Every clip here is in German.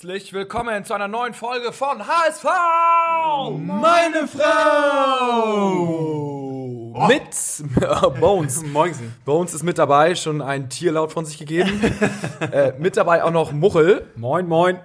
Herzlich willkommen zu einer neuen Folge von HSV! Meine Frau! Mit äh, Bones. Moinsen. Bones ist mit dabei, schon ein Tierlaut von sich gegeben. äh, mit dabei auch noch Muchel. Moin, moin.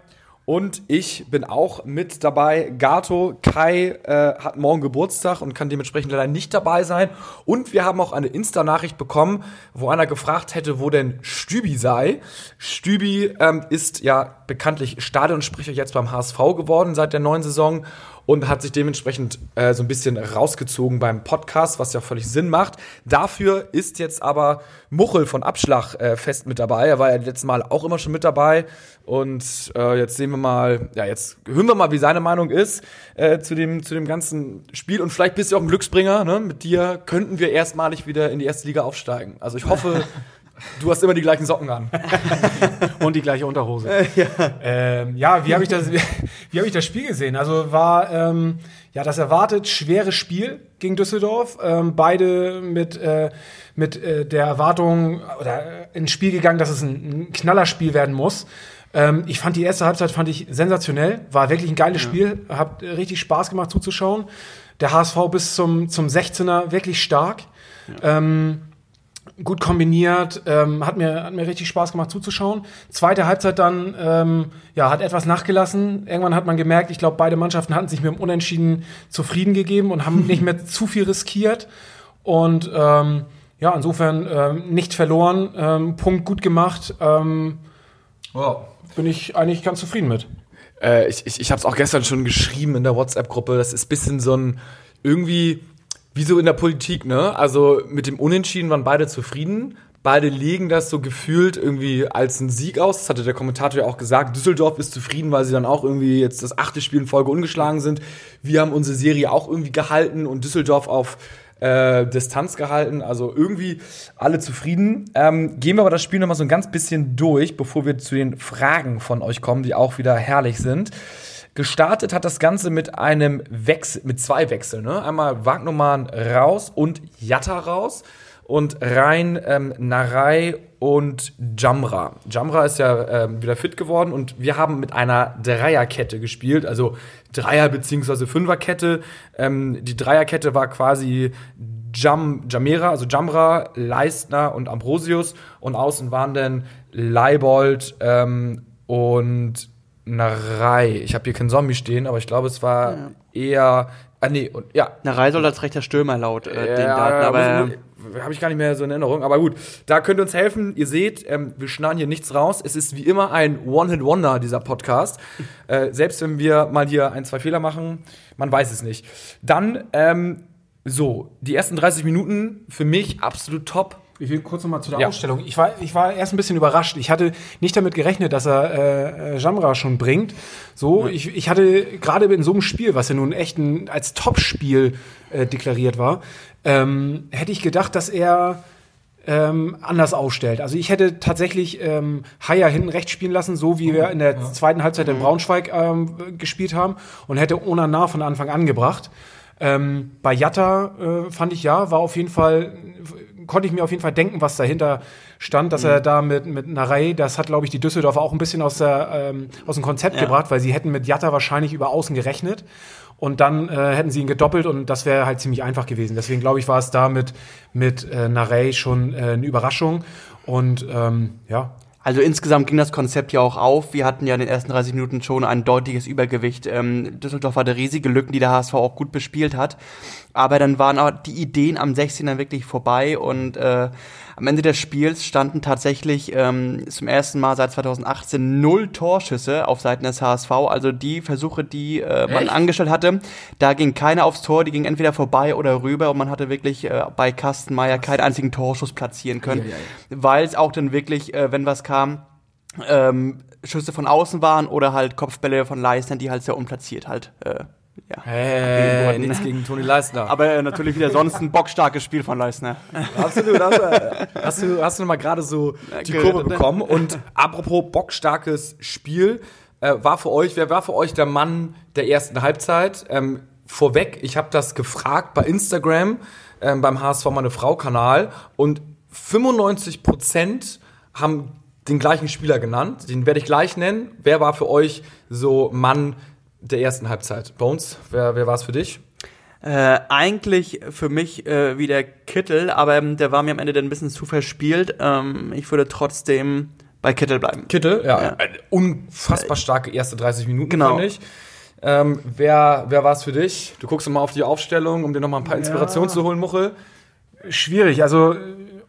Und ich bin auch mit dabei. Gato, Kai äh, hat morgen Geburtstag und kann dementsprechend leider nicht dabei sein. Und wir haben auch eine Insta-Nachricht bekommen, wo einer gefragt hätte, wo denn Stübi sei. Stübi ähm, ist ja bekanntlich Stadionsprecher jetzt beim HSV geworden seit der neuen Saison und hat sich dementsprechend äh, so ein bisschen rausgezogen beim Podcast, was ja völlig Sinn macht. Dafür ist jetzt aber Muchel von Abschlag äh, fest mit dabei. Er war ja letztes Mal auch immer schon mit dabei. Und äh, jetzt sehen wir mal, ja, jetzt hören wir mal, wie seine Meinung ist äh, zu, dem, zu dem ganzen Spiel. Und vielleicht bist du auch ein Glücksbringer. Ne? Mit dir könnten wir erstmalig wieder in die erste Liga aufsteigen. Also ich hoffe. Du hast immer die gleichen Socken an. Und die gleiche Unterhose. Äh, ja. Ähm, ja, wie habe ich, das, wie, wie hab ich das Spiel gesehen? Also war ähm, ja das erwartet schwere Spiel gegen Düsseldorf. Ähm, beide mit, äh, mit äh, der Erwartung oder ins Spiel gegangen, dass es ein, ein Knallerspiel werden muss. Ähm, ich fand die erste Halbzeit fand ich sensationell. War wirklich ein geiles ja. Spiel. Hat richtig Spaß gemacht zuzuschauen. Der HSV bis zum, zum 16er wirklich stark. Ja. Gut kombiniert, ähm, hat, mir, hat mir richtig Spaß gemacht zuzuschauen. Zweite Halbzeit dann, ähm, ja, hat etwas nachgelassen. Irgendwann hat man gemerkt, ich glaube, beide Mannschaften hatten sich mit dem Unentschieden zufrieden gegeben und haben nicht mehr zu viel riskiert. Und ähm, ja, insofern ähm, nicht verloren, ähm, Punkt gut gemacht. Ähm, wow. Bin ich eigentlich ganz zufrieden mit. Äh, ich ich, ich habe es auch gestern schon geschrieben in der WhatsApp-Gruppe. Das ist bisschen so ein irgendwie wie so in der Politik, ne? Also mit dem Unentschieden waren beide zufrieden. Beide legen das so gefühlt irgendwie als einen Sieg aus. Das hatte der Kommentator ja auch gesagt. Düsseldorf ist zufrieden, weil sie dann auch irgendwie jetzt das achte Spiel in Folge ungeschlagen sind. Wir haben unsere Serie auch irgendwie gehalten und Düsseldorf auf äh, Distanz gehalten. Also irgendwie alle zufrieden. Ähm, gehen wir aber das Spiel nochmal so ein ganz bisschen durch, bevor wir zu den Fragen von euch kommen, die auch wieder herrlich sind. Gestartet hat das Ganze mit einem Wechsel, mit zwei Wechseln. Ne? Einmal Wagnumann raus und Jatta raus und rein ähm, Narei und Jamra. Jamra ist ja ähm, wieder fit geworden und wir haben mit einer Dreierkette gespielt, also Dreier- bzw. Fünferkette. Ähm, die Dreierkette war quasi Jam, Jamera, also Jamra, Leistner und Ambrosius und außen waren dann Leibold ähm, und Narei. Ich habe hier keinen Zombie stehen, aber ich glaube, es war ja. eher. Ah, nee, und, ja. Narei soll als rechter Stürmer laut äh, ja, den Daten, aber. Habe ich gar nicht mehr so in Erinnerung. Aber gut, da könnt ihr uns helfen. Ihr seht, ähm, wir schneiden hier nichts raus. Es ist wie immer ein One-Hit-Wonder, dieser Podcast. äh, selbst wenn wir mal hier ein, zwei Fehler machen, man weiß es nicht. Dann, ähm, so, die ersten 30 Minuten für mich absolut top. Ich will kurz nochmal zu der ja. Ausstellung. Ich war, ich war erst ein bisschen überrascht. Ich hatte nicht damit gerechnet, dass er äh, Jamra schon bringt. So, ja. ich, ich hatte gerade in so einem Spiel, was ja nun echt ein, als Topspiel äh, deklariert war, ähm, hätte ich gedacht, dass er ähm, anders aufstellt. Also ich hätte tatsächlich ähm, Haier hinten rechts spielen lassen, so wie wir in der ja. zweiten Halbzeit in mhm. Braunschweig ähm, gespielt haben und hätte Onana von Anfang an gebracht. Ähm, bei Jatta äh, fand ich ja, war auf jeden Fall konnte ich mir auf jeden Fall denken, was dahinter stand, dass mhm. er da mit, mit Narei, das hat, glaube ich, die Düsseldorfer auch ein bisschen aus, der, ähm, aus dem Konzept ja. gebracht, weil sie hätten mit Jatta wahrscheinlich über außen gerechnet. Und dann äh, hätten sie ihn gedoppelt und das wäre halt ziemlich einfach gewesen. Deswegen glaube ich, war es da mit, mit äh, Narey schon äh, eine Überraschung. Und ähm, ja, also insgesamt ging das Konzept ja auch auf. Wir hatten ja in den ersten 30 Minuten schon ein deutliches Übergewicht. Ähm, Düsseldorf hatte riesige Lücken, die der HSV auch gut bespielt hat. Aber dann waren auch die Ideen am 16er wirklich vorbei und äh, am Ende des Spiels standen tatsächlich ähm, zum ersten Mal seit 2018 null Torschüsse auf Seiten des HSV. Also die Versuche, die äh, man angestellt hatte, da ging keiner aufs Tor, die ging entweder vorbei oder rüber und man hatte wirklich äh, bei Kastenmeier keinen einzigen Torschuss platzieren können, weil es auch dann wirklich, äh, wenn was kam, ähm, Schüsse von außen waren oder halt Kopfbälle von Leistern, die halt sehr unplatziert halt äh, ja. Hey, nichts gegen Toni Leisner. Aber äh, natürlich wieder sonst ein bockstarkes Spiel von Leisner. Absolut. Hast, hast du, hast du mal gerade so die Kurve bekommen. Und apropos bockstarkes Spiel, äh, war für euch, wer war für euch der Mann der ersten Halbzeit? Ähm, vorweg, ich habe das gefragt bei Instagram, ähm, beim HSV meine Frau Kanal und 95 Prozent haben den gleichen Spieler genannt. Den werde ich gleich nennen. Wer war für euch so Mann der ersten Halbzeit? Bones, wer, wer war es für dich? Äh, eigentlich für mich äh, wie der Kittel, aber ähm, der war mir am Ende dann ein bisschen zu verspielt. Ähm, ich würde trotzdem bei Kittel bleiben. Kittel, ja. ja. Eine unfassbar starke erste 30 Minuten, genau. finde ich. Ähm, wer wer war es für dich? Du guckst mal auf die Aufstellung, um dir noch mal ein paar Inspirationen ja. zu holen, Muchel. Schwierig, also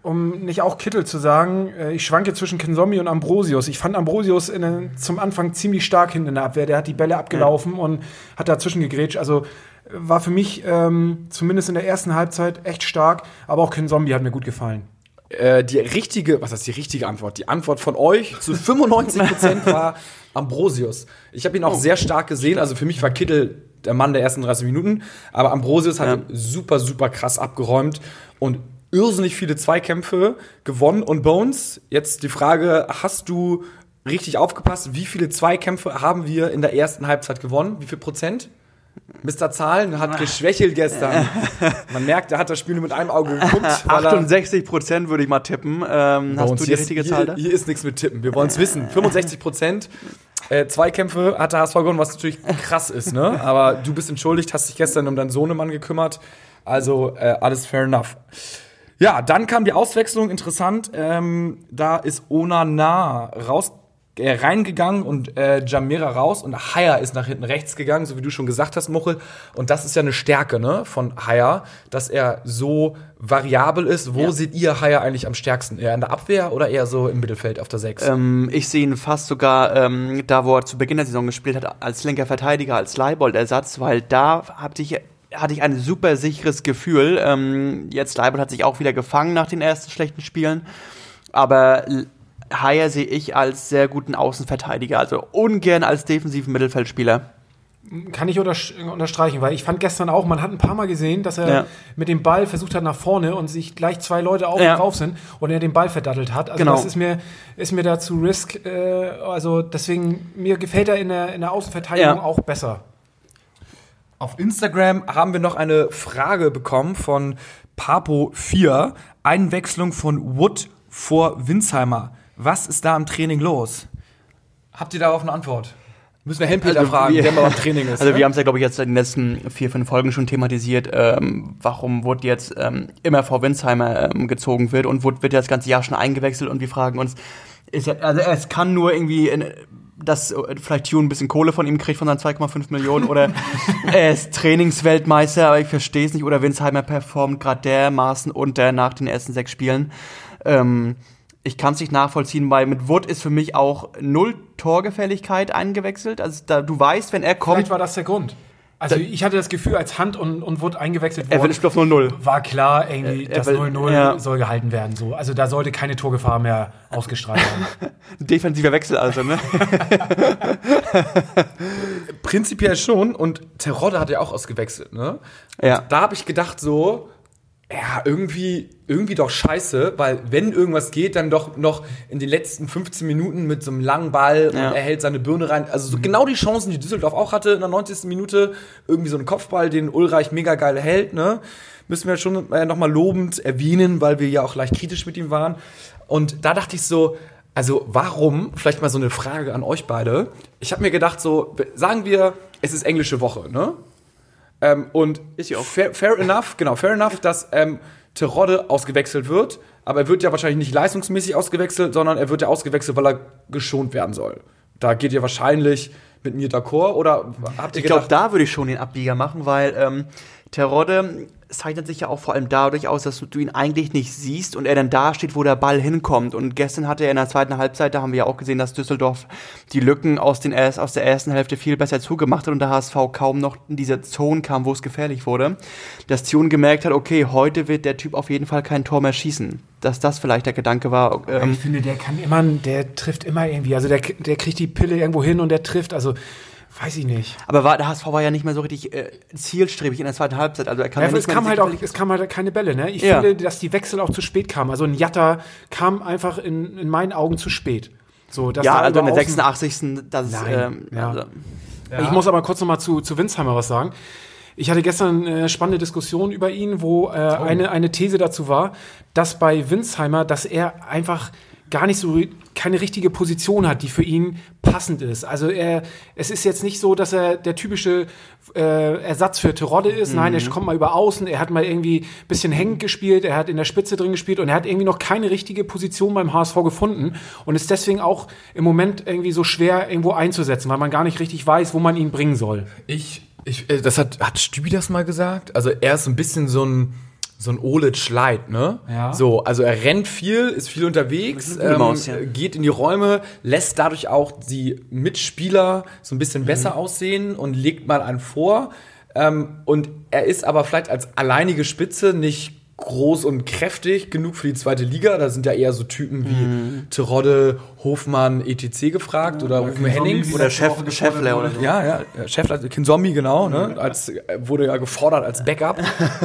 um nicht auch Kittel zu sagen, äh, ich schwanke zwischen Kinzombie und Ambrosius. Ich fand Ambrosius in, zum Anfang ziemlich stark hinten in der Abwehr. Der hat die Bälle abgelaufen ja. und hat dazwischen gegrätscht. Also war für mich ähm, zumindest in der ersten Halbzeit echt stark, aber auch Kinzombie hat mir gut gefallen. Äh, die richtige, was ist die richtige Antwort? Die Antwort von euch zu 95 Prozent war Ambrosius. Ich habe ihn auch oh. sehr stark gesehen. Also für mich war Kittel der Mann der ersten 30 Minuten, aber Ambrosius hat ja. super, super krass abgeräumt und irrsinnig viele Zweikämpfe gewonnen. Und Bones, jetzt die Frage, hast du richtig aufgepasst, wie viele Zweikämpfe haben wir in der ersten Halbzeit gewonnen? Wie viel Prozent? Mr. Zahlen hat geschwächelt gestern. Man merkt, er hat das Spiel nur mit einem Auge geguckt. 68 Prozent würde ich mal tippen. Ähm, hast du die richtige hier, Zahl da? Hier ist nichts mit Tippen. Wir wollen es wissen. 65 Prozent. Äh, Zweikämpfe hat der HSV gewonnen, was natürlich krass ist, ne? Aber du bist entschuldigt, hast dich gestern um deinen Sohnemann gekümmert. Also äh, alles fair enough. Ja, dann kam die Auswechslung, interessant. Ähm, da ist Onana raus äh, reingegangen und äh, Jamira raus und Haya ist nach hinten rechts gegangen, so wie du schon gesagt hast, Muchel. Und das ist ja eine Stärke ne, von Haya, dass er so variabel ist. Wo ja. seht ihr Haya eigentlich am stärksten? Eher in der Abwehr oder eher so im Mittelfeld auf der 6? Ähm, ich sehe ihn fast sogar ähm, da, wo er zu Beginn der Saison gespielt hat, als linker Verteidiger, als Leibold-Ersatz, weil da hatte ich hatte ich ein super sicheres Gefühl. Ähm, jetzt Leibold hat sich auch wieder gefangen nach den ersten schlechten Spielen. Aber Haier sehe ich als sehr guten Außenverteidiger, also ungern als defensiven Mittelfeldspieler. Kann ich unterstreichen, weil ich fand gestern auch, man hat ein paar Mal gesehen, dass er ja. mit dem Ball versucht hat nach vorne und sich gleich zwei Leute auf ja. und drauf sind und er den Ball verdattelt hat. Also genau. das ist mir, ist mir da zu risk. Äh, also deswegen, mir gefällt er in der, in der Außenverteidigung ja. auch besser. Auf Instagram haben wir noch eine Frage bekommen von Papo4. Einwechslung von Wood vor Winsheimer. Was ist da im Training los? Habt ihr darauf eine Antwort? Müssen wir Hempeter also fragen, wir, der mal beim Training ist. Also ne? wir haben es ja, glaube ich, jetzt in den letzten vier, fünf Folgen schon thematisiert, ähm, warum Wood jetzt ähm, immer vor Winsheimer ähm, gezogen wird und Wood wird ja das ganze Jahr schon eingewechselt und wir fragen uns, ist er, also es kann nur irgendwie in, dass vielleicht Tune ein bisschen Kohle von ihm kriegt von seinen 2,5 Millionen oder er ist Trainingsweltmeister, aber ich verstehe es nicht oder Winsheimer performt gerade dermaßen unter nach den ersten sechs Spielen. Ähm, ich kann es nicht nachvollziehen, weil mit Wood ist für mich auch null Torgefälligkeit eingewechselt. Also da, du weißt, wenn er kommt. Vielleicht war das der Grund. Also ich hatte das Gefühl, als Hand und, und Wood eingewechselt wurde, er will auf 0-0. war klar, irgendwie, das 0-0 ja. soll gehalten werden. So. Also da sollte keine Torgefahr mehr ausgestrahlt werden. Defensiver Wechsel also, ne? Prinzipiell schon. Und Terodde hat ja auch ausgewechselt, ne? Ja. Da habe ich gedacht so, ja, irgendwie, irgendwie doch scheiße, weil wenn irgendwas geht, dann doch noch in den letzten 15 Minuten mit so einem langen Ball ja. und er hält seine Birne rein. Also so mhm. genau die Chancen, die Düsseldorf auch hatte in der 90. Minute. Irgendwie so ein Kopfball, den Ulreich mega geil hält, ne? Müssen wir schon äh, nochmal lobend erwähnen, weil wir ja auch leicht kritisch mit ihm waren. Und da dachte ich so, also warum, vielleicht mal so eine Frage an euch beide. Ich habe mir gedacht, so, sagen wir, es ist englische Woche, ne? Ähm, und ist ja auch fair, fair, enough, genau, fair enough, dass ähm, Terodde ausgewechselt wird. Aber er wird ja wahrscheinlich nicht leistungsmäßig ausgewechselt, sondern er wird ja ausgewechselt, weil er geschont werden soll. Da geht ihr wahrscheinlich mit mir d'accord oder habt ihr Ich glaube, da würde ich schon den Abbieger machen, weil ähm, Terodde zeichnet sich ja auch vor allem dadurch aus, dass du ihn eigentlich nicht siehst und er dann da steht, wo der Ball hinkommt. Und gestern hatte er in der zweiten Halbzeit, da haben wir ja auch gesehen, dass Düsseldorf die Lücken aus, den, aus der ersten Hälfte viel besser zugemacht hat und der HSV kaum noch in diese Zone kam, wo es gefährlich wurde. Dass Tune gemerkt hat, okay, heute wird der Typ auf jeden Fall kein Tor mehr schießen. Dass das vielleicht der Gedanke war. Ähm, ich finde, der kann immer, der trifft immer irgendwie. Also der, der kriegt die Pille irgendwo hin und der trifft. Also Weiß ich nicht. Aber war, der HSV war ja nicht mehr so richtig äh, zielstrebig in der zweiten Halbzeit. Also er kann ja, ja es kam halt auch, es kam halt keine Bälle. Ne? Ich ja. finde, dass die Wechsel auch zu spät kamen. Also ein Jatta kam einfach in, in meinen Augen zu spät. So, ja, also in der 86. Das, Nein, ähm, ja. Also, ja. Ich muss aber kurz noch mal zu, zu Winsheimer was sagen. Ich hatte gestern eine spannende Diskussion über ihn, wo äh, eine, eine These dazu war, dass bei Winsheimer, dass er einfach gar nicht so keine richtige Position hat, die für ihn passend ist. Also er, es ist jetzt nicht so, dass er der typische äh, Ersatz für Terodde ist. Mhm. Nein, er kommt mal über Außen, er hat mal irgendwie bisschen hängend gespielt, er hat in der Spitze drin gespielt und er hat irgendwie noch keine richtige Position beim HSV gefunden und ist deswegen auch im Moment irgendwie so schwer irgendwo einzusetzen, weil man gar nicht richtig weiß, wo man ihn bringen soll. Ich, ich äh, das hat, hat Stübi das mal gesagt? Also er ist ein bisschen so ein so ein Olic Light, ne? Ja. So, also er rennt viel, ist viel unterwegs, ähm, Maus, ja. geht in die Räume, lässt dadurch auch die Mitspieler so ein bisschen mhm. besser aussehen und legt mal einen vor. Ähm, und er ist aber vielleicht als alleinige Spitze nicht groß und kräftig genug für die zweite Liga. Da sind ja eher so Typen wie mhm. Terodde, Hofmann, etc. gefragt ja, oder Rufen Henning. Oder Chef, Scheffler oder so. Ja, ja, Scheffler, Kinzombie, genau, ne? Als, wurde ja gefordert als Backup.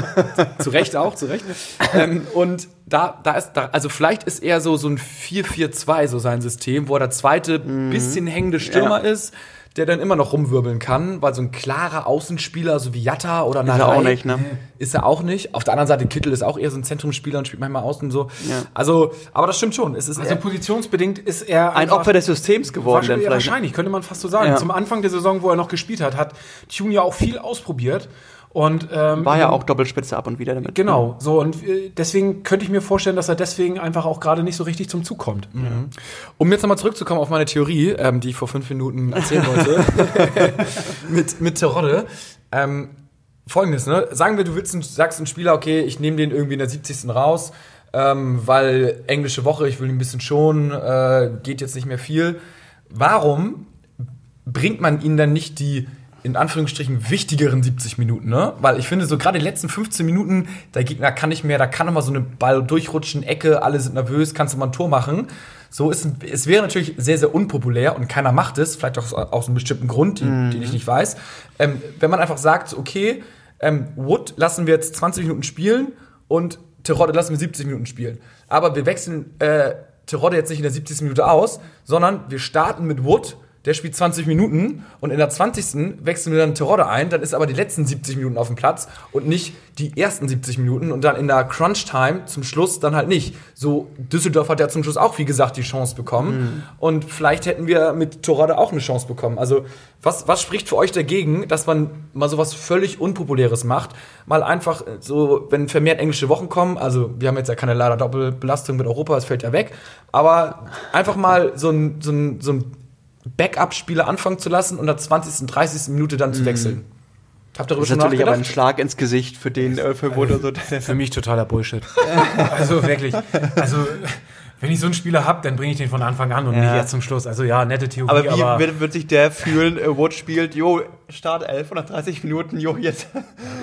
zu Recht auch, zu Recht. Ähm, und da, da ist, da, also vielleicht ist eher so, so ein 4-4-2 so sein System, wo er der zweite mhm. bisschen hängende Stürmer ja. ist der dann immer noch rumwirbeln kann, weil so ein klarer Außenspieler, so wie Jatta oder Narei, Ist er auch nicht, ne? Ist er auch nicht. Auf der anderen Seite, Kittel ist auch eher so ein Zentrumsspieler und spielt manchmal außen so. Ja. Also, aber das stimmt schon. Es ist also positionsbedingt ist er ein Opfer des Systems geworden. Wahrscheinlich, ja, wahrscheinlich könnte man fast so sagen. Ja. Zum Anfang der Saison, wo er noch gespielt hat, hat Tune ja auch viel ausprobiert und, ähm, War ja auch Doppelspitze ab und wieder damit. Genau, so und äh, deswegen könnte ich mir vorstellen, dass er deswegen einfach auch gerade nicht so richtig zum Zug kommt. Mhm. Um jetzt nochmal zurückzukommen auf meine Theorie, ähm, die ich vor fünf Minuten erzählen wollte, mit, mit Terodde. Ähm, Folgendes, ne? Sagen wir, du willst, sagst einen Spieler, okay, ich nehme den irgendwie in der 70. raus, ähm, weil englische Woche, ich will ihn ein bisschen schonen, äh, geht jetzt nicht mehr viel. Warum bringt man ihn dann nicht die in Anführungsstrichen wichtigeren 70 Minuten, ne? Weil ich finde, so gerade die letzten 15 Minuten, der Gegner kann nicht mehr, da kann nochmal so eine Ball durchrutschen, Ecke, alle sind nervös, kannst du mal ein Tor machen. So ist es wäre natürlich sehr, sehr unpopulär und keiner macht es, vielleicht auch aus einem bestimmten Grund, den, mhm. den ich nicht weiß. Ähm, wenn man einfach sagt, okay, ähm, Wood lassen wir jetzt 20 Minuten spielen und Terodde lassen wir 70 Minuten spielen. Aber wir wechseln äh, Terodde jetzt nicht in der 70. Minute aus, sondern wir starten mit Wood der spielt 20 Minuten und in der 20. wechseln wir dann Terodde ein, dann ist aber die letzten 70 Minuten auf dem Platz und nicht die ersten 70 Minuten und dann in der Crunch-Time zum Schluss dann halt nicht. So, Düsseldorf hat ja zum Schluss auch, wie gesagt, die Chance bekommen mhm. und vielleicht hätten wir mit Terodde auch eine Chance bekommen. Also, was, was spricht für euch dagegen, dass man mal sowas völlig Unpopuläres macht? Mal einfach so, wenn vermehrt englische Wochen kommen, also wir haben jetzt ja keine leider Doppelbelastung mit Europa, das fällt ja weg, aber einfach mal so ein, so ein, so ein Backup-Spieler anfangen zu lassen und in der 20., 30. Minute dann zu mhm. wechseln. Habt ihr darüber das ist natürlich aber ein Schlag ins Gesicht für den äh, für Wood so. Für mich totaler Bullshit. also wirklich. Also wenn ich so einen Spieler habe, dann bringe ich den von Anfang an und ja. nicht jetzt zum Schluss. Also ja, nette Theorie. Aber wie aber wird, wird, sich der fühlen, äh, Wood spielt, jo, Start 11, 130 Minuten, jo, jetzt.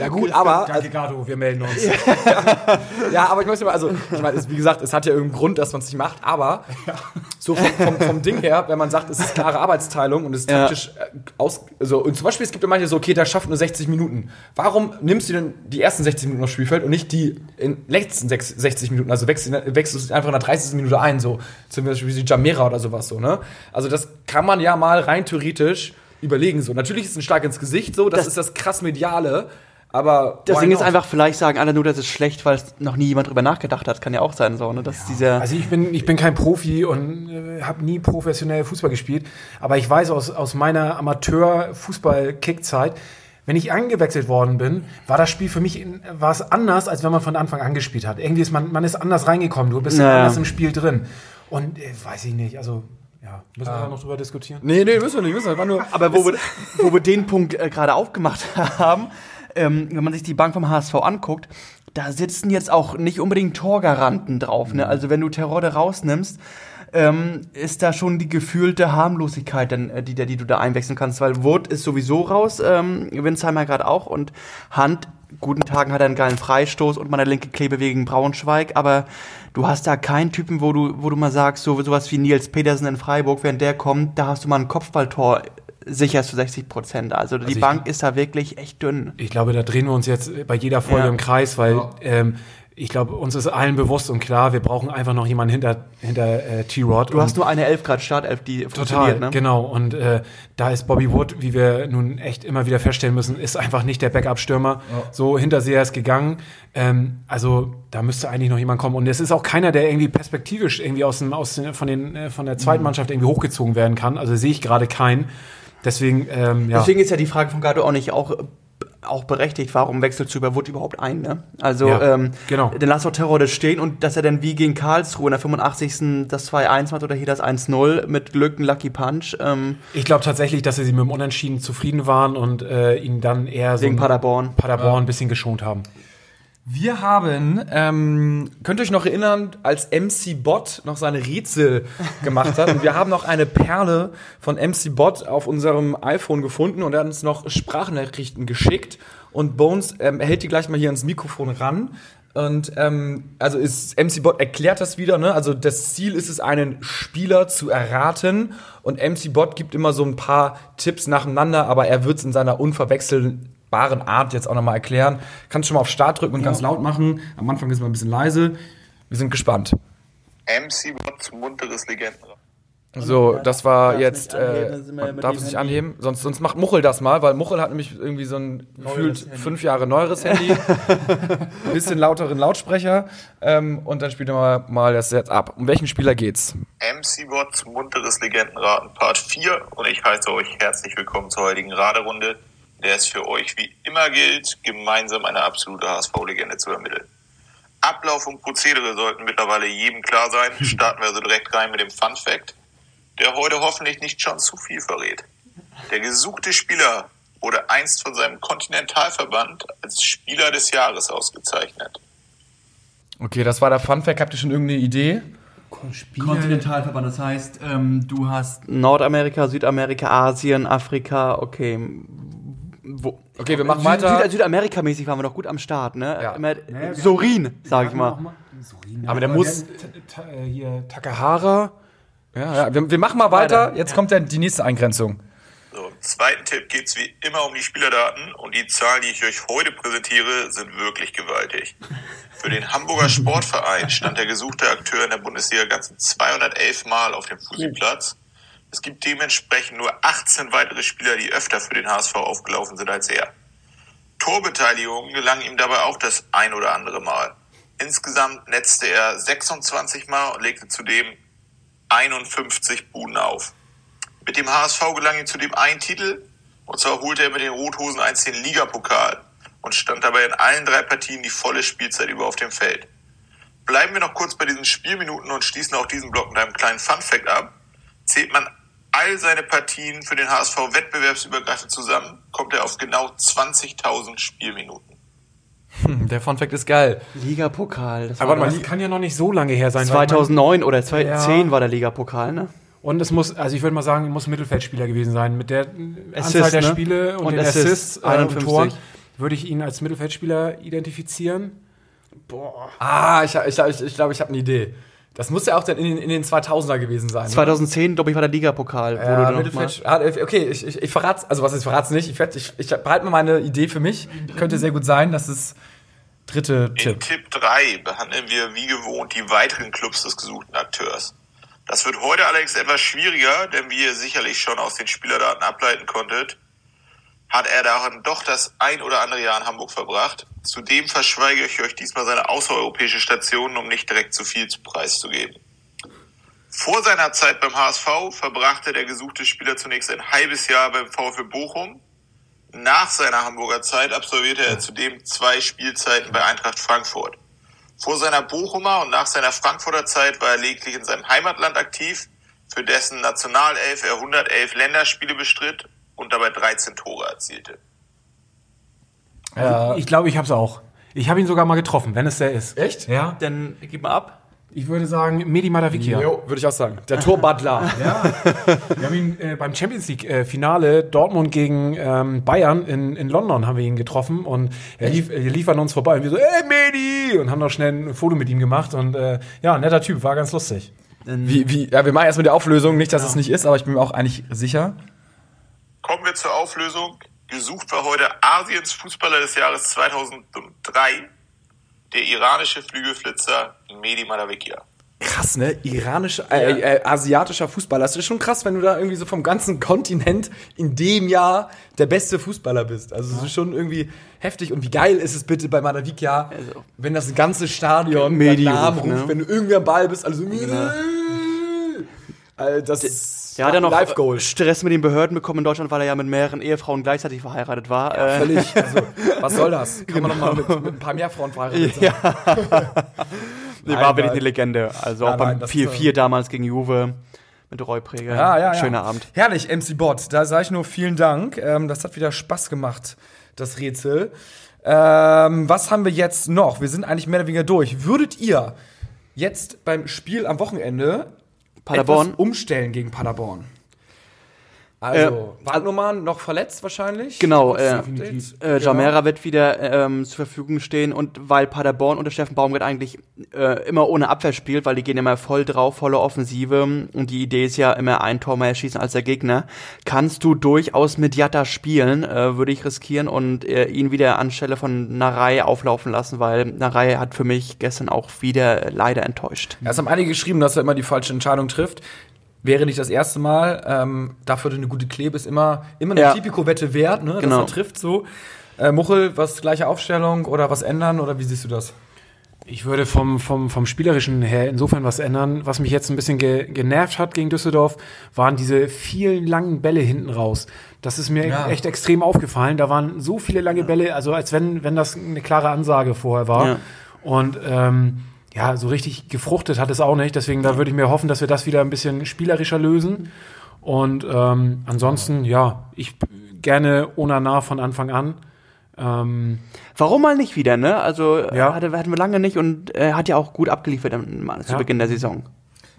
Ja gut, aber... Danke, Gato, wir melden uns. ja, ja, aber ich muss mal, also, ich meine, wie gesagt, es hat ja irgendeinen Grund, dass man es nicht macht, aber ja. so vom, vom, vom, Ding her, wenn man sagt, es ist klare Arbeitsteilung und es ist taktisch ja. Äh, aus... Also, und zum Beispiel, es gibt ja manche so, okay, der schafft nur 60 Minuten. Warum nimmst du denn die ersten 60 Minuten aufs Spielfeld und nicht die in letzten 60 Minuten? Also wechselst, wechselst du einfach in der 30. Minute Minute ein, so zum Beispiel wie Jamera oder sowas so, ne? Also das kann man ja mal rein theoretisch überlegen so. Natürlich ist es ein Schlag ins Gesicht so, das, das ist das krass mediale. Aber das Ding ist einfach, vielleicht sagen alle nur, das ist schlecht, weil es noch nie jemand drüber nachgedacht hat. Kann ja auch sein, so, ne? Dass ja. dieser also ich bin, ich bin kein Profi und äh, habe nie professionell Fußball gespielt. Aber ich weiß aus, aus meiner Amateur-Fußball-Kick-Zeit, wenn ich angewechselt worden bin, war das Spiel für mich in, war es anders, als wenn man von Anfang an gespielt hat. Irgendwie ist man, man ist anders reingekommen, du bist naja. anders im Spiel drin. Und äh, weiß ich nicht, also ja, müssen wir da noch drüber diskutieren? Nee, nee, müssen wir nicht, müssen wir. War nur, Aber wo wir, wo wir den Punkt äh, gerade aufgemacht haben, ähm, wenn man sich die Bank vom HSV anguckt, da sitzen jetzt auch nicht unbedingt Torgaranten drauf. Ne? Mhm. Also wenn du Terodde rausnimmst, ähm, ist da schon die gefühlte Harmlosigkeit, denn, äh, die, die du da einwechseln kannst, weil Wood ist sowieso raus, ähm, Winsheimer gerade auch und Hand, guten Tagen hat er einen geilen Freistoß und mal eine linke Klebe wegen Braunschweig, aber du hast da keinen Typen, wo du, wo du mal sagst, so sowas wie Nils Petersen in Freiburg, wenn der kommt, da hast du mal ein Kopfballtor sicher zu 60 Prozent. Also, also die Bank ist da wirklich echt dünn. Ich glaube, da drehen wir uns jetzt bei jeder Folge ja. im Kreis, weil ja. ähm, ich glaube, uns ist allen bewusst und klar, wir brauchen einfach noch jemanden hinter, hinter äh, T-Rod. Du hast nur eine 11 Grad Startelf, die Total, funktioniert, ne? genau. Und äh, da ist Bobby Wood, wie wir nun echt immer wieder feststellen müssen, ist einfach nicht der Backup-Stürmer. So Hinterseher ist gegangen. Ähm, also da müsste eigentlich noch jemand kommen. Und es ist auch keiner, der irgendwie perspektivisch irgendwie aus dem, aus den, von, den, äh, von der zweiten Mannschaft irgendwie hochgezogen werden kann. Also sehe ich gerade keinen. Deswegen, ähm, ja. Deswegen ist ja die Frage von Gado auch nicht auch, auch berechtigt, warum wechselst du über Wood überhaupt ein, ne? Also, Ja, ähm, genau. dann lass doch Terror das stehen und dass er dann wie gegen Karlsruhe in der 85. das 2-1 macht oder hier das 1-0 mit Glück ein Lucky Punch, ähm, Ich glaube tatsächlich, dass sie mit dem Unentschieden zufrieden waren und äh, ihn dann eher so wegen ein Paderborn. Paderborn ein bisschen geschont haben. Wir haben, ähm, könnt ihr euch noch erinnern, als MC Bot noch seine Rätsel gemacht hat. Und wir haben noch eine Perle von MC Bot auf unserem iPhone gefunden und er hat uns noch Sprachnachrichten geschickt. Und Bones ähm, hält die gleich mal hier ans Mikrofon ran. Und ähm, also ist MC Bot erklärt das wieder, ne? Also das Ziel ist es, einen Spieler zu erraten. Und MC Bot gibt immer so ein paar Tipps nacheinander, aber er wird es in seiner unverwechselbaren Art jetzt auch nochmal erklären. Kannst schon mal auf Start drücken und ganz laut machen. Am Anfang ist mal ein bisschen leise. Wir sind gespannt. MC Watts munteres Legendenrad. So, das war jetzt, nicht anheben, äh, darf es nicht Handy. anheben, sonst, sonst macht Muchel das mal, weil Muchel hat nämlich irgendwie so ein gefühlt fünf Jahre neueres Handy, bisschen lauteren Lautsprecher ähm, und dann spielen wir mal das jetzt ab. Um welchen Spieler geht's? MC Watts munteres Legendenraten Part 4 und ich heiße euch herzlich willkommen zur heutigen Raderunde, der es für euch wie immer gilt, gemeinsam eine absolute HSV-Legende zu ermitteln. Ablauf und Prozedere sollten mittlerweile jedem klar sein. Starten wir also direkt rein mit dem Fun Fact, der heute hoffentlich nicht schon zu viel verrät. Der gesuchte Spieler wurde einst von seinem Kontinentalverband als Spieler des Jahres ausgezeichnet. Okay, das war der Funfact. Habt ihr schon irgendeine Idee? Kontinentalverband, das heißt, ähm, du hast Nordamerika, Südamerika, Asien, Afrika, okay. Wo, Okay, wir machen Süd, weiter. Süd, Südamerika-mäßig waren wir doch gut am Start, ne? Ja. Immer, Sorin, sag ich mal. Aber der muss- äh, hier Takahara. Ja, ja. Wir, wir machen mal weiter. Jetzt kommt dann die nächste Eingrenzung. So, im zweiten Tipp geht es wie immer um die Spielerdaten und die Zahlen, die ich euch heute präsentiere, sind wirklich gewaltig. Für den Hamburger Sportverein stand der gesuchte Akteur in der Bundesliga ganzen 211 Mal auf dem Fußballplatz. Es gibt dementsprechend nur 18 weitere Spieler, die öfter für den HSV aufgelaufen sind als er. Torbeteiligung gelang ihm dabei auch das ein oder andere Mal. Insgesamt netzte er 26 Mal und legte zudem 51 Buden auf. Mit dem HSV gelang ihm zudem ein Titel, und zwar holte er mit den Rothosen einst den Ligapokal und stand dabei in allen drei Partien die volle Spielzeit über auf dem Feld. Bleiben wir noch kurz bei diesen Spielminuten und schließen auch diesen Block mit einem kleinen Funfact ab. Zählt man all seine Partien für den HSV wettbewerbsübergreifend zusammen, kommt er auf genau 20.000 Spielminuten. Hm, Der Funfact ist geil. Ligapokal. Das Aber war warte mal, Das kann ja noch nicht so lange her sein. weil 2009 oder 2010 Ja. war der Ligapokal, ne? Man, und es muss, also ich würde mal sagen, muss ein Mittelfeldspieler gewesen sein. Mit der Assist, Anzahl der ne? Spiele und, Und den Assists, Assists, äh, und 51. Toren würde ich ihn als Mittelfeldspieler identifizieren. Ah, ich, ich, ich, ich glaube, ich habe eine Idee. Das muss ja auch dann in den, in den 2000er gewesen sein. ne? 2010, glaube ich, war der Ligapokal. Ja, Mittelfeld. Ah, Okay, ich, ich, ich verrat's, also was ich verrat's nicht. Ich, werd- ich, ich behalte mal meine Idee für mich. Könnte sehr gut sein. Das ist dritte In Tipp. Tipp 3 behandeln wir wie gewohnt die weiteren Clubs des gesuchten Akteurs. Das wird heute allerdings etwas schwieriger, denn wie ihr sicherlich schon aus den Spielerdaten ableiten konntet, hat er darin doch das ein oder andere Jahr in Hamburg verbracht. Zudem verschweige ich euch diesmal seine außereuropäische Station, um nicht direkt zu viel zu preiszugeben. Vor seiner Zeit beim HSV verbrachte der gesuchte Spieler zunächst ein halbes Jahr beim VfL Bochum. Nach seiner Hamburger Zeit absolvierte er zudem zwei Spielzeiten bei Eintracht Frankfurt. Vor seiner Bochumer und nach seiner Frankfurter Zeit war er lediglich in seinem Heimatland aktiv, für dessen Nationalelf er 111 Länderspiele bestritt und dabei 13 Tore erzielte. Ja. Ich glaube, ich habe es auch. Ich habe ihn sogar mal getroffen, wenn es der ist. Echt? Ja. Dann gib mal ab. Ich würde sagen, Medi Madavikia. Jo, würde ich auch sagen. Der Torbutler. Wir haben ihn äh, beim Champions League äh, Finale Dortmund gegen ähm, Bayern in, in London haben wir ihn getroffen und er lief, er lief an uns vorbei und wir so, ey Medi! Und haben noch schnell ein Foto mit ihm gemacht und äh, ja, netter Typ, war ganz lustig. Wie, wie, ja, wir machen erstmal die Auflösung. Nicht, dass es nicht ist, aber ich bin mir auch eigentlich sicher. Kommen wir zur Auflösung. Gesucht war heute Asiens Fußballer des Jahres 2003. der iranische Flügelflitzer Mehdi Madavikia. Krass, ne? Iranischer, äh, äh, asiatischer Fußballer. Das ist schon krass, wenn du da irgendwie so vom ganzen Kontinent in dem Jahr der beste Fußballer bist. Also es ist schon irgendwie heftig. Und wie geil ist es bitte bei Madavikia, Also- wenn das ganze Stadion deinen Namen ruft, ne? wenn du irgendwie am Ball bist, also also das ist Ja, hat er noch Goal. Stress mit den Behörden bekommen in Deutschland, weil er ja mit mehreren Ehefrauen gleichzeitig verheiratet war. Äh, Völlig. Also, was soll das? Kann man doch mal mit, mit ein paar mehr Frauen verheiratet sein. nee, Nein, war wirklich eine Legende. Also auch beim nein, das 4-4 damals gegen Juve mit Reupräger. Ja, ja, ja. Schöner Abend. Herrlich, MC Bot. Da sage ich nur vielen Dank. Ähm, das hat wieder Spaß gemacht, das Rätsel. Ähm, was haben wir jetzt noch? Wir sind eigentlich mehr oder weniger durch. Würdet ihr jetzt beim Spiel am Wochenende Paderborn? umstellen gegen Paderborn? Also, Wagnumann noch verletzt wahrscheinlich? Genau, äh. Äh, Jamera wird wieder ähm, zur Verfügung stehen und weil Paderborn unter Steffen Baumgart eigentlich äh, immer ohne Abwehr spielt, weil die gehen immer voll drauf, volle Offensive und die Idee ist ja immer ein Tor mehr schießen als der Gegner, kannst du durchaus mit Jatta spielen, äh, würde ich riskieren und äh, ihn wieder anstelle von Narei auflaufen lassen, weil Narei hat für mich gestern auch wieder leider enttäuscht. Ja, es haben einige geschrieben, dass er immer die falsche Entscheidung trifft. Wäre nicht das erste Mal. Ähm, dafür eine gute Klebe ist immer, immer eine Ja. Tipico-Wette wert, ne? Genau. dass er trifft so. Äh, Muchel, was gleiche Aufstellung oder was ändern oder wie siehst du das? Ich würde vom, vom, vom Spielerischen her insofern was ändern. Was mich jetzt ein bisschen ge genervt hat gegen Düsseldorf, waren diese vielen langen Bälle hinten raus. Das ist mir Ja. echt extrem aufgefallen. Da waren so viele lange Bälle, also als wenn, wenn das eine klare Ansage vorher war. Ja. Und ähm, ja, so richtig gefruchtet hat es auch nicht. Deswegen da würde ich mir hoffen, dass wir das wieder ein bisschen spielerischer lösen. Und ähm, ansonsten, ja, ich gerne Onana von Anfang an. Ähm, Warum mal nicht wieder, ne? Also Ja. äh, hatte, hatten wir lange nicht und er hat ja auch gut abgeliefert am, zu Ja. Beginn der Saison.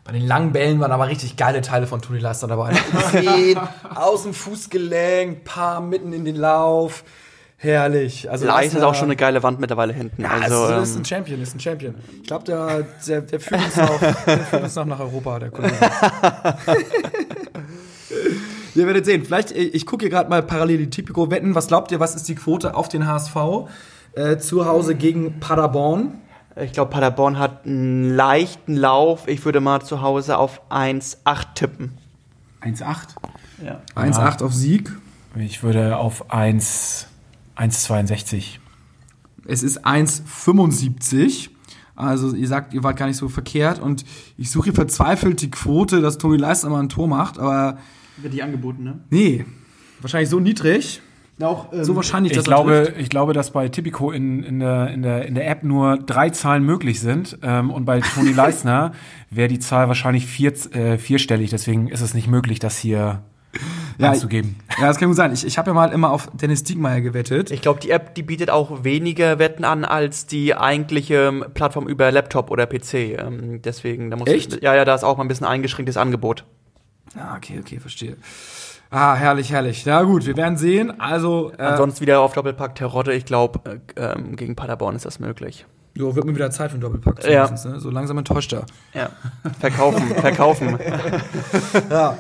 Bei den langen Bällen waren aber richtig geile Teile von Toni Leister dabei. Zehn, aus dem Fußgelenk, paar mitten in den Lauf. Herrlich. Also Leis ist auch schon eine geile Wand mittlerweile hinten. Ja, also, also, ist ähm, ein Champion, ist ein Champion. Ich glaube, der, der, der, führt uns noch, der führt uns noch nach Europa, der Kollege. Ihr werdet sehen. Vielleicht, äh, ich gucke hier gerade mal parallel die Tipico wetten. Was glaubt ihr, was ist die Quote auf den HSV äh, zu Hause gegen Paderborn? ich glaube, Paderborn hat einen leichten Lauf. Ich würde mal zu Hause auf 1,8 tippen. 1,8. Ja. 1,8 auf Sieg. ich würde auf 1 1,62. Es ist 1,75. Also ihr sagt, ihr wart gar nicht so verkehrt. Und ich suche hier verzweifelt die Quote, dass Toni Leister mal ein Tor macht. Aber Wird die angeboten, ne? nee, wahrscheinlich so niedrig. Auch, ähm, So wahrscheinlich, Ich dass er glaube, trifft. ich glaube, dass bei Tipico in, in, der, in, der, in der App nur drei Zahlen möglich sind. Ähm, und bei Toni Leisner wäre die Zahl wahrscheinlich vier, äh, vierstellig. Deswegen ist es nicht möglich, das hier Ja, anzugeben. Ja, das kann gut sein. Ich, ich habe ja mal immer auf Dennis Diekmeyer gewettet. Ich glaube, die App, die bietet auch weniger Wetten an als die eigentliche ähm, Plattform über Laptop oder PC. Ähm, deswegen, da muss Echt? ja, ja, da ist auch mal ein bisschen eingeschränktes Angebot. Ah, okay, okay, verstehe. Ah, herrlich, herrlich. Na gut, wir werden sehen. Also, äh, Ansonsten wieder auf Doppelpack Terodde. Ich glaube, äh, ähm, gegen Paderborn ist das möglich. jo, wird mir wieder Zeit für einen Doppelpack. Ja. zumindest, Ne? So langsam enttäuscht er. Ja. Verkaufen, verkaufen. Ja.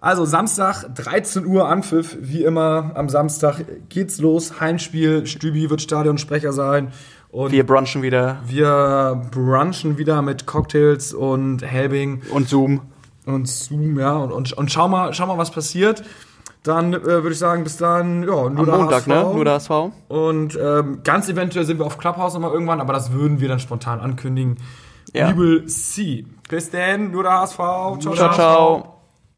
Also Samstag, 13 Uhr Anpfiff, wie immer. Am Samstag geht's los. Heimspiel. Stübi wird Stadionsprecher sein. Und Wir brunchen wieder wir brunchen wieder mit Cocktails und Helbing und Zoom. und Zoom, ja. Und, und, und schau mal, schau mal, was passiert. Dann äh, würde ich sagen, bis dann, ja, nur Am der Montag, HSV. ne? Nur der HSV. Und ähm, ganz eventuell sind wir auf Clubhouse nochmal irgendwann, aber das würden wir dann spontan ankündigen. Ja. We will see. Bis dann, nur der HSV. Ciao, Ciao, ciao.